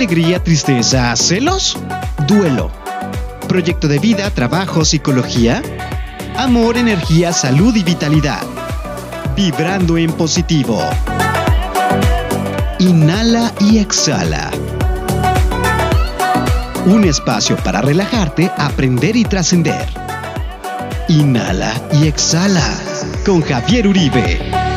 alegría, tristeza, celos, duelo. Proyecto de vida, trabajo, psicología. Amor, energía, salud y vitalidad. Vibrando en positivo. Inhala y exhala. Un espacio para relajarte, aprender y trascender. Inhala y exhala con Javier Uribe.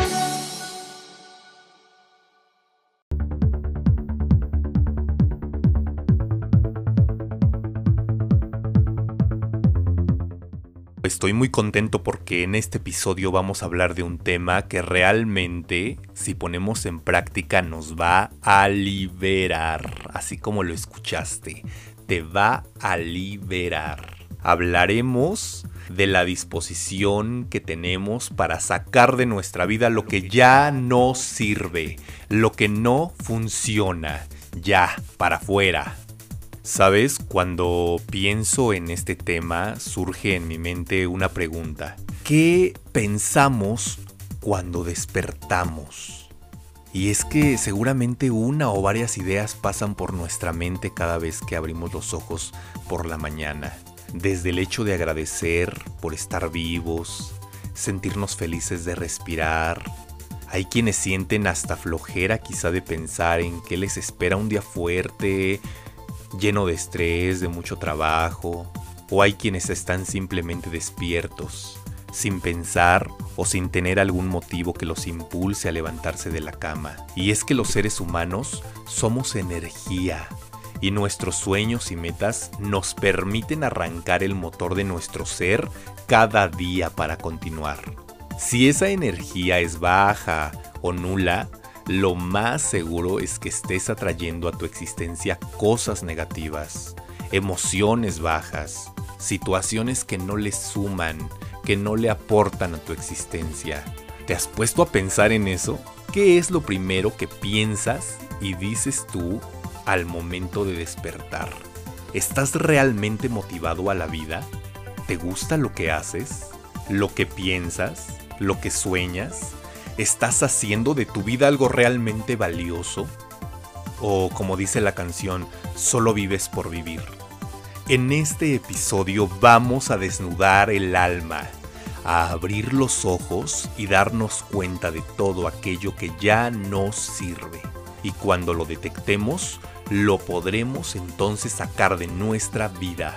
Estoy muy contento porque en este episodio vamos a hablar de un tema que realmente, si ponemos en práctica, nos va a liberar, así como lo escuchaste, te va a liberar. Hablaremos de la disposición que tenemos para sacar de nuestra vida lo que ya no sirve, lo que no funciona, ya, para afuera, Sabes, cuando pienso en este tema surge en mi mente una pregunta. ¿Qué pensamos cuando despertamos? Y es que seguramente una o varias ideas pasan por nuestra mente cada vez que abrimos los ojos por la mañana. Desde el hecho de agradecer por estar vivos, sentirnos felices de respirar. Hay quienes sienten hasta flojera quizá de pensar en qué les espera un día fuerte lleno de estrés, de mucho trabajo, o hay quienes están simplemente despiertos, sin pensar o sin tener algún motivo que los impulse a levantarse de la cama. Y es que los seres humanos somos energía, y nuestros sueños y metas nos permiten arrancar el motor de nuestro ser cada día para continuar. Si esa energía es baja o nula, lo más seguro es que estés atrayendo a tu existencia cosas negativas, emociones bajas, situaciones que no le suman, que no le aportan a tu existencia. ¿Te has puesto a pensar en eso? ¿Qué es lo primero que piensas y dices tú al momento de despertar? ¿Estás realmente motivado a la vida? ¿Te gusta lo que haces? ¿Lo que piensas? ¿Lo que sueñas? ¿Estás haciendo de tu vida algo realmente valioso? O como dice la canción, solo vives por vivir. En este episodio vamos a desnudar el alma, a abrir los ojos y darnos cuenta de todo aquello que ya no sirve. Y cuando lo detectemos, lo podremos entonces sacar de nuestra vida.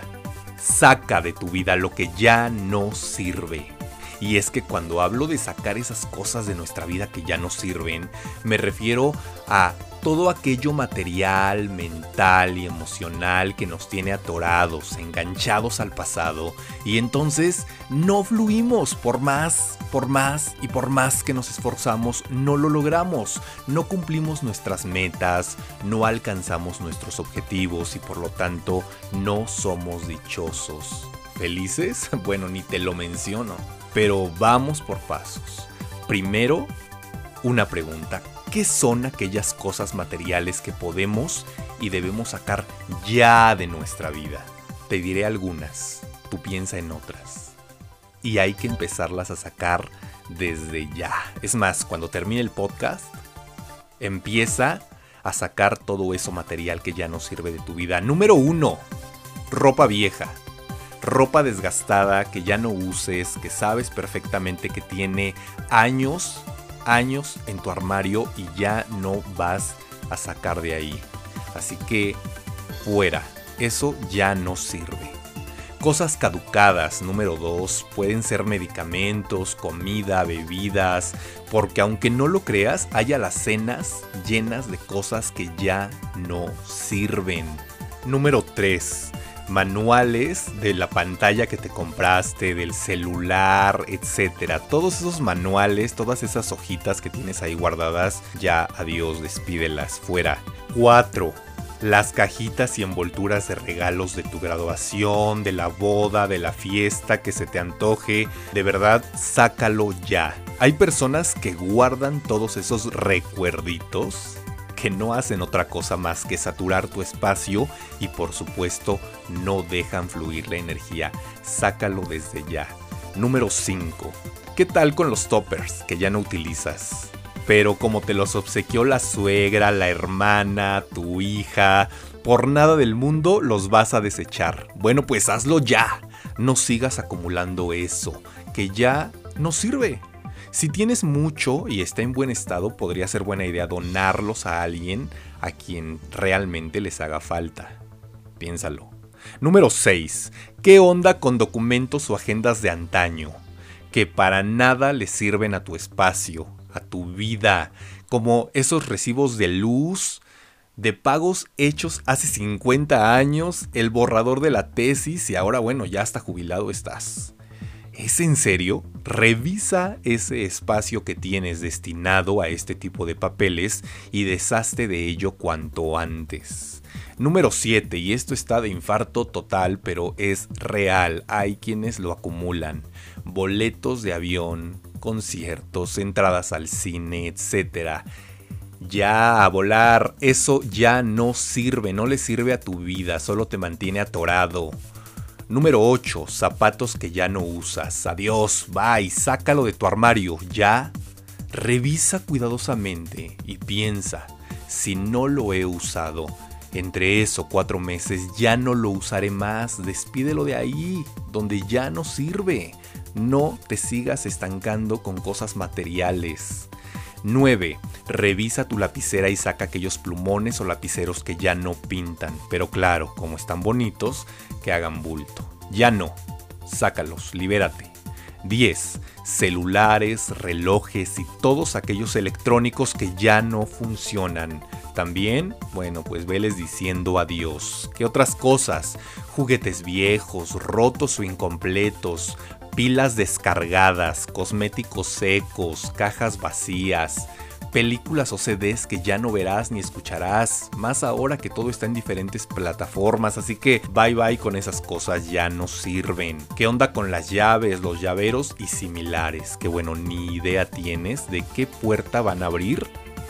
Saca de tu vida lo que ya no sirve. Y es que cuando hablo de sacar esas cosas de nuestra vida que ya no sirven, me refiero a todo aquello material, mental y emocional que nos tiene atorados, enganchados al pasado, y entonces no fluimos por más, por más y por más que nos esforzamos, no lo logramos, no cumplimos nuestras metas, no alcanzamos nuestros objetivos y por lo tanto no somos dichosos. ¿Felices? Bueno, ni te lo menciono. Pero vamos por pasos. Primero, una pregunta. ¿Qué son aquellas cosas materiales que podemos y debemos sacar ya de nuestra vida? Te diré algunas, tú piensa en otras. Y hay que empezarlas a sacar desde ya. Es más, cuando termine el podcast, empieza a sacar todo eso material que ya no sirve de tu vida. Número uno, ropa vieja ropa desgastada que ya no uses, que sabes perfectamente que tiene años, años en tu armario y ya no vas a sacar de ahí. Así que fuera, eso ya no sirve. Cosas caducadas, número 2, pueden ser medicamentos, comida, bebidas, porque aunque no lo creas, hay alacenas llenas de cosas que ya no sirven. Número 3 manuales de la pantalla que te compraste, del celular, etcétera. Todos esos manuales, todas esas hojitas que tienes ahí guardadas, ya adiós, despídelas fuera. 4. Las cajitas y envolturas de regalos de tu graduación, de la boda, de la fiesta que se te antoje, de verdad, sácalo ya. Hay personas que guardan todos esos recuerditos que no hacen otra cosa más que saturar tu espacio y por supuesto no dejan fluir la energía. Sácalo desde ya. Número 5. ¿Qué tal con los toppers que ya no utilizas? pero como te los obsequió la suegra, la hermana, tu hija, por nada del mundo los vas a desechar. Bueno, pues hazlo ya. No sigas acumulando eso, que ya no sirve. Si tienes mucho y está en buen estado, podría ser buena idea donarlos a alguien a quien realmente les haga falta. Piénsalo. Número 6. ¿Qué onda con documentos o agendas de antaño? Que para nada le sirven a tu espacio, a tu vida, como esos recibos de luz, de pagos hechos hace 50 años, el borrador de la tesis y ahora bueno, ya hasta jubilado estás. ¿Es en serio? Revisa ese espacio que tienes destinado a este tipo de papeles y deshazte de ello cuanto antes. Número 7, y esto está de infarto total, pero es real, hay quienes lo acumulan. Boletos de avión, conciertos, entradas al cine, etc. Ya a volar, eso ya no sirve, no le sirve a tu vida, solo te mantiene atorado. Número 8. Zapatos que ya no usas. Adiós, bye, sácalo de tu armario, ya. Revisa cuidadosamente y piensa, si no lo he usado, entre eso cuatro meses ya no lo usaré más, despídelo de ahí, donde ya no sirve. No te sigas estancando con cosas materiales. 9. Revisa tu lapicera y saca aquellos plumones o lapiceros que ya no pintan, pero claro, como están bonitos, que hagan bulto. Ya no. Sácalos, libérate. 10. Celulares, relojes y todos aquellos electrónicos que ya no funcionan. También, bueno, pues veles diciendo adiós. ¿Qué otras cosas? Juguetes viejos, rotos o incompletos, pilas descargadas, cosméticos secos, cajas vacías, películas o CDs que ya no verás ni escucharás, más ahora que todo está en diferentes plataformas, así que bye bye con esas cosas, ya no sirven. ¿Qué onda con las llaves, los llaveros y similares? Que bueno, ni idea tienes de qué puerta van a abrir,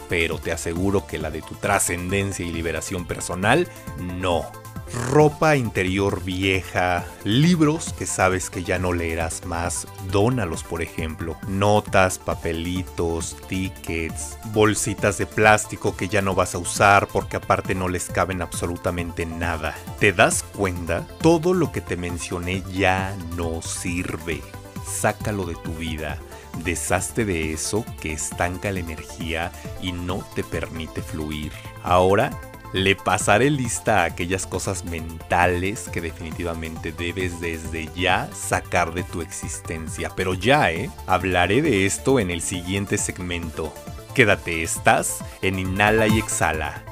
pero te aseguro que la de tu trascendencia y liberación personal, no ropa interior vieja, libros que sabes que ya no leerás más, dónalos por ejemplo, notas, papelitos, tickets, bolsitas de plástico que ya no vas a usar porque aparte no les caben absolutamente nada. ¿Te das cuenta? Todo lo que te mencioné ya no sirve. Sácalo de tu vida. Deshazte de eso que estanca la energía y no te permite fluir. Ahora le pasaré lista a aquellas cosas mentales que definitivamente debes desde ya sacar de tu existencia. Pero ya, ¿eh? Hablaré de esto en el siguiente segmento. Quédate, estás en Inhala y Exhala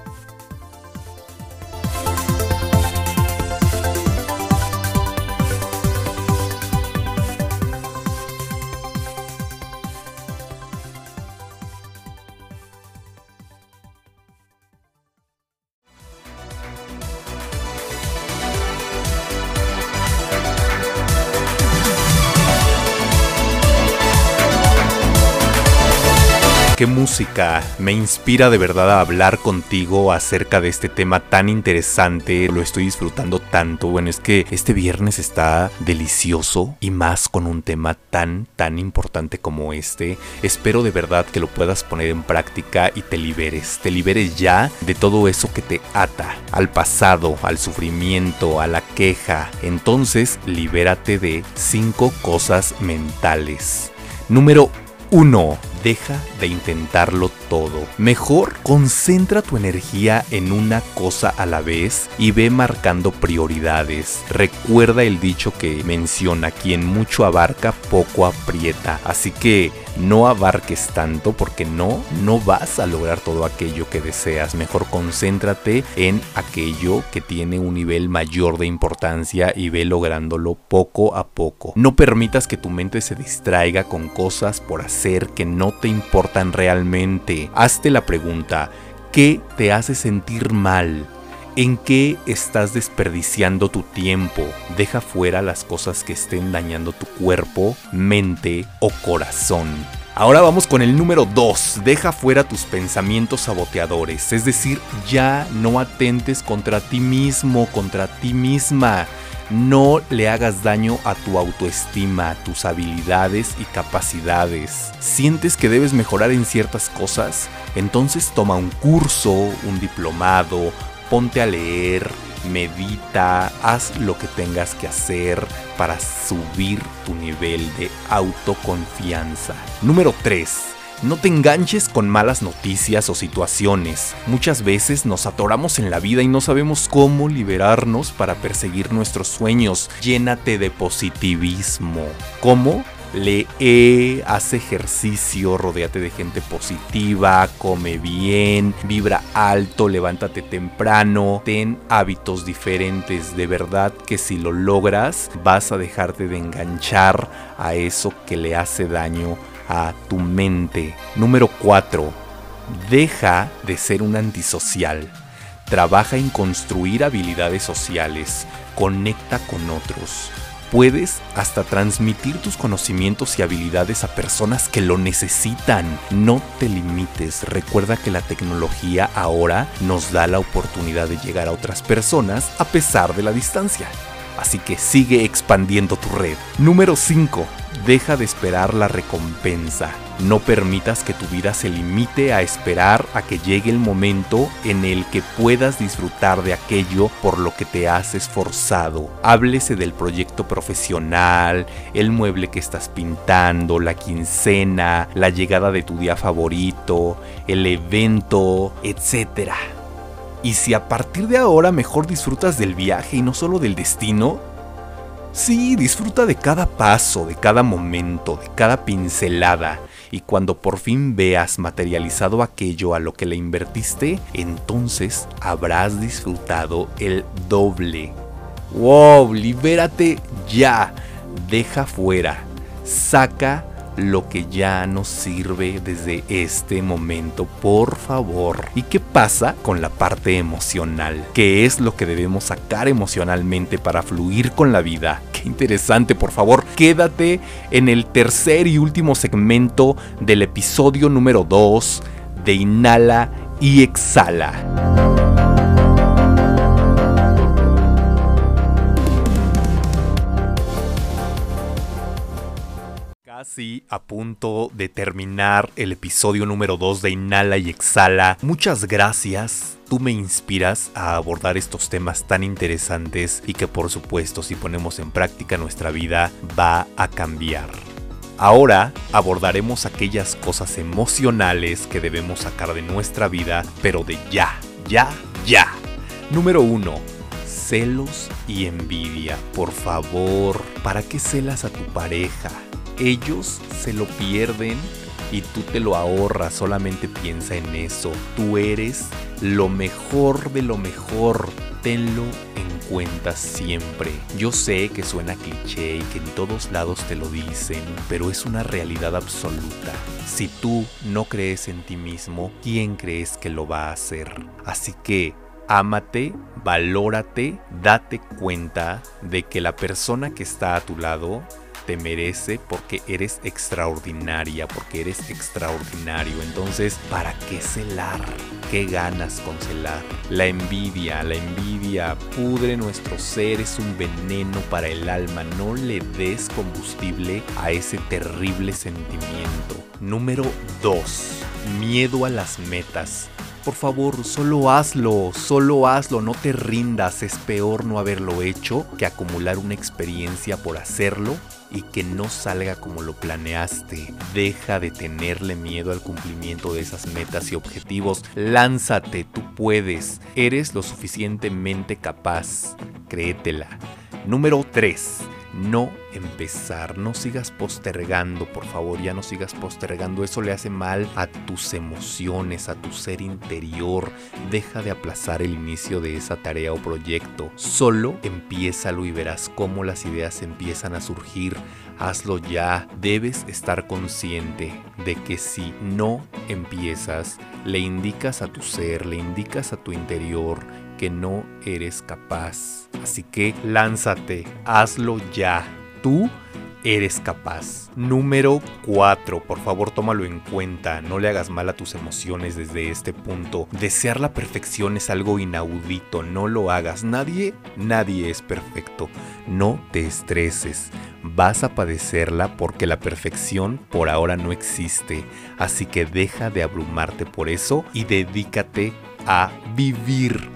qué música me inspira de verdad a hablar contigo acerca de este tema tan interesante. Lo estoy disfrutando tanto. Bueno, es que este viernes está delicioso y más con un tema tan, tan importante como este. Espero de verdad que lo puedas poner en práctica y te liberes. Te liberes ya de todo eso que te ata al pasado, al sufrimiento, a la queja. Entonces, libérate de cinco cosas mentales. Número 1 deja de intentarlo todo. Mejor concentra tu energía en una cosa a la vez y ve marcando prioridades. Recuerda el dicho que menciona, quien mucho abarca, poco aprieta. Así que no abarques tanto porque no, no vas a lograr todo aquello que deseas. Mejor concéntrate en aquello que tiene un nivel mayor de importancia y ve lográndolo poco a poco. No permitas que tu mente se distraiga con cosas por hacer que no te importan realmente. Hazte la pregunta, ¿qué te hace sentir mal? ¿En qué estás desperdiciando tu tiempo? Deja fuera las cosas que estén dañando tu cuerpo, mente o corazón. Ahora vamos con el número 2. Deja fuera tus pensamientos saboteadores. Es decir, ya no atentes contra ti mismo, contra ti misma. No le hagas daño a tu autoestima, tus habilidades y capacidades. ¿Sientes que debes mejorar en ciertas cosas? Entonces toma un curso, un diplomado, ponte a leer, medita, haz lo que tengas que hacer para subir tu nivel de autoconfianza. Número 3 no te enganches con malas noticias o situaciones. Muchas veces nos atoramos en la vida y no sabemos cómo liberarnos para perseguir nuestros sueños. Llénate de positivismo. ¿Cómo? Lee, haz ejercicio, rodéate de gente positiva, come bien, vibra alto, levántate temprano, ten hábitos diferentes. De verdad que si lo logras, vas a dejarte de enganchar a eso que le hace daño a tu mente. Número 4. Deja de ser un antisocial. Trabaja en construir habilidades sociales. Conecta con otros. Puedes hasta transmitir tus conocimientos y habilidades a personas que lo necesitan. No te limites. Recuerda que la tecnología ahora nos da la oportunidad de llegar a otras personas a pesar de la distancia. Así que sigue expandiendo tu red. Número 5 Deja de esperar la recompensa. No permitas que tu vida se limite a esperar a que llegue el momento en el que puedas disfrutar de aquello por lo que te has esforzado. Háblese del proyecto profesional, el mueble que estás pintando, la quincena, la llegada de tu día favorito, el evento, etc. Y si a partir de ahora mejor disfrutas del viaje y no solo del destino, Sí, disfruta de cada paso, de cada momento, de cada pincelada. Y cuando por fin veas materializado aquello a lo que le invertiste, entonces habrás disfrutado el doble. ¡Wow! Libérate ya. Deja fuera. Saca lo que ya nos sirve desde este momento, por favor. ¿Y qué pasa con la parte emocional? ¿Qué es lo que debemos sacar emocionalmente para fluir con la vida? Qué interesante, por favor, quédate en el tercer y último segmento del episodio número 2 de Inhala y Exhala. Casi a punto de terminar el episodio número 2 de Inhala y Exhala. Muchas gracias. Tú me inspiras a abordar estos temas tan interesantes y que por supuesto si ponemos en práctica nuestra vida va a cambiar. Ahora abordaremos aquellas cosas emocionales que debemos sacar de nuestra vida, pero de ya, ya, ya. Número 1 celos y envidia. Por favor, ¿para qué celas a tu pareja? Ellos se lo pierden y tú te lo ahorras, solamente piensa en eso. Tú eres lo mejor de lo mejor, tenlo en cuenta siempre. Yo sé que suena cliché y que en todos lados te lo dicen, pero es una realidad absoluta. Si tú no crees en ti mismo, ¿quién crees que lo va a hacer? Así que ámate, valórate, date cuenta de que la persona que está a tu lado te merece porque eres extraordinaria, porque eres extraordinario. Entonces, ¿para qué celar? ¿Qué ganas con celar? La envidia, la envidia pudre nuestro ser, es un veneno para el alma. No le des combustible a ese terrible sentimiento. Número 2. Miedo a las metas. Por favor, solo hazlo, solo hazlo, no te rindas. Es peor no haberlo hecho que acumular una experiencia por hacerlo y que no salga como lo planeaste. Deja de tenerle miedo al cumplimiento de esas metas y objetivos. Lánzate, tú puedes. Eres lo suficientemente capaz. Créetela. Número 3 no empezar, no sigas postergando, por favor, ya no sigas postergando, eso le hace mal a tus emociones, a tu ser interior, deja de aplazar el inicio de esa tarea o proyecto, solo empiézalo y verás cómo las ideas empiezan a surgir, hazlo ya, debes estar consciente de que si no empiezas, le indicas a tu ser, le indicas a tu interior, no eres capaz. Así que lánzate, hazlo ya. Tú eres capaz. Número 4, por favor tómalo en cuenta, no le hagas mal a tus emociones desde este punto. Desear la perfección es algo inaudito, no lo hagas. Nadie, nadie es perfecto. No te estreses. Vas a padecerla porque la perfección por ahora no existe. Así que deja de abrumarte por eso y dedícate a vivir.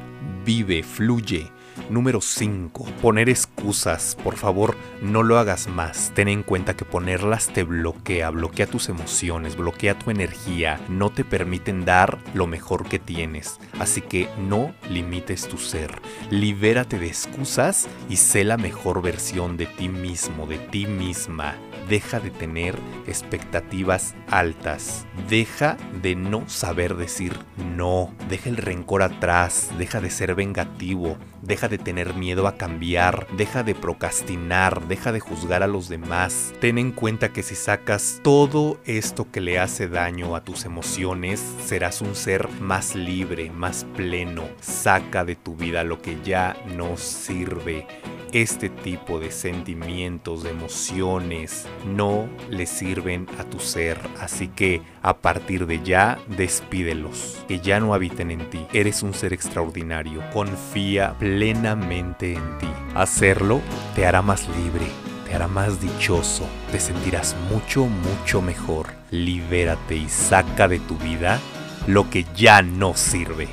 Vive, fluye Número 5. Poner excusas. Por favor, no lo hagas más. Ten en cuenta que ponerlas te bloquea, bloquea tus emociones, bloquea tu energía, no te permiten dar lo mejor que tienes. Así que no limites tu ser. Libérate de excusas y sé la mejor versión de ti mismo, de ti misma. Deja de tener expectativas altas. Deja de no saber decir no. Deja el rencor atrás. Deja de ser vengativo. Deja de tener miedo a cambiar, deja de procrastinar, deja de juzgar a los demás. Ten en cuenta que si sacas todo esto que le hace daño a tus emociones, serás un ser más libre, más pleno. Saca de tu vida lo que ya no sirve. Este tipo de sentimientos, de emociones, no le sirven a tu ser. Así que a partir de ya, despídelos. Que ya no habiten en ti. Eres un ser extraordinario. Confía plenamente en ti. Hacerlo te hará más libre. Te hará más dichoso, te sentirás mucho, mucho mejor. Libérate y saca de tu vida lo que ya no sirve.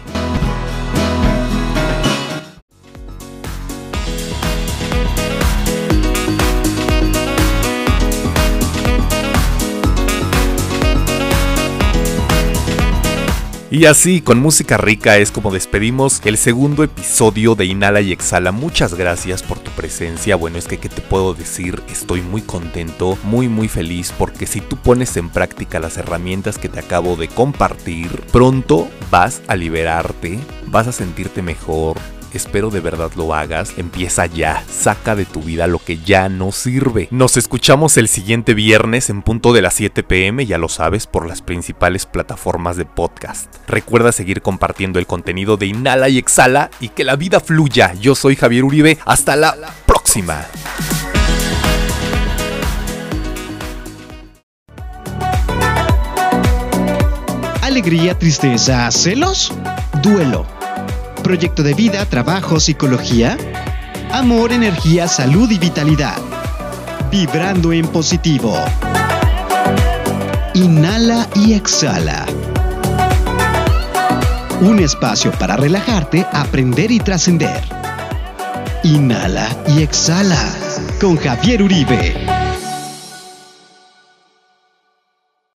Y así, con música rica, es como despedimos el segundo episodio de Inhala y Exhala. Muchas gracias por tu presencia. Bueno, es que, ¿qué te puedo decir? Estoy muy contento, muy, muy feliz, porque si tú pones en práctica las herramientas que te acabo de compartir, pronto vas a liberarte, vas a sentirte mejor, Espero de verdad lo hagas. Empieza ya. Saca de tu vida lo que ya no sirve. Nos escuchamos el siguiente viernes en punto de las 7 pm, ya lo sabes, por las principales plataformas de podcast. Recuerda seguir compartiendo el contenido de Inhala y Exhala y que la vida fluya. Yo soy Javier Uribe. Hasta la próxima. Alegría, tristeza, celos, duelo proyecto de vida, trabajo, psicología, amor, energía, salud y vitalidad. Vibrando en positivo. Inhala y exhala. Un espacio para relajarte, aprender y trascender. Inhala y exhala con Javier Uribe.